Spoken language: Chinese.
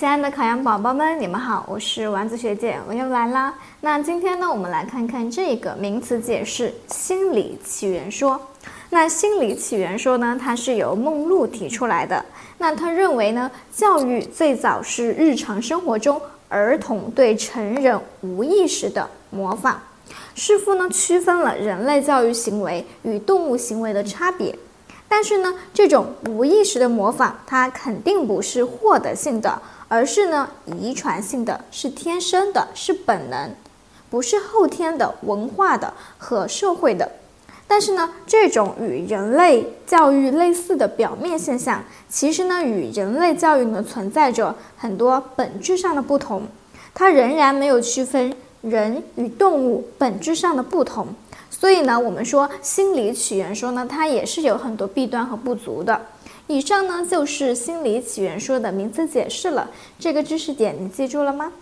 亲爱的考研宝宝们，你们好，我是丸子学姐，我又来啦。那今天呢，我们来看看这个名词解释——心理起源说。那心理起源说呢，它是由梦露提出来的。那他认为呢，教育最早是日常生活中儿童对成人无意识的模仿。师傅呢，区分了人类教育行为与动物行为的差别。但是呢，这种无意识的模仿，它肯定不是获得性的，而是呢遗传性的，是天生的，是本能，不是后天的、文化的和社会的。但是呢，这种与人类教育类似的表面现象，其实呢与人类教育呢存在着很多本质上的不同，它仍然没有区分人与动物本质上的不同。所以呢，我们说心理起源说呢，它也是有很多弊端和不足的。以上呢就是心理起源说的名词解释了。这个知识点你记住了吗？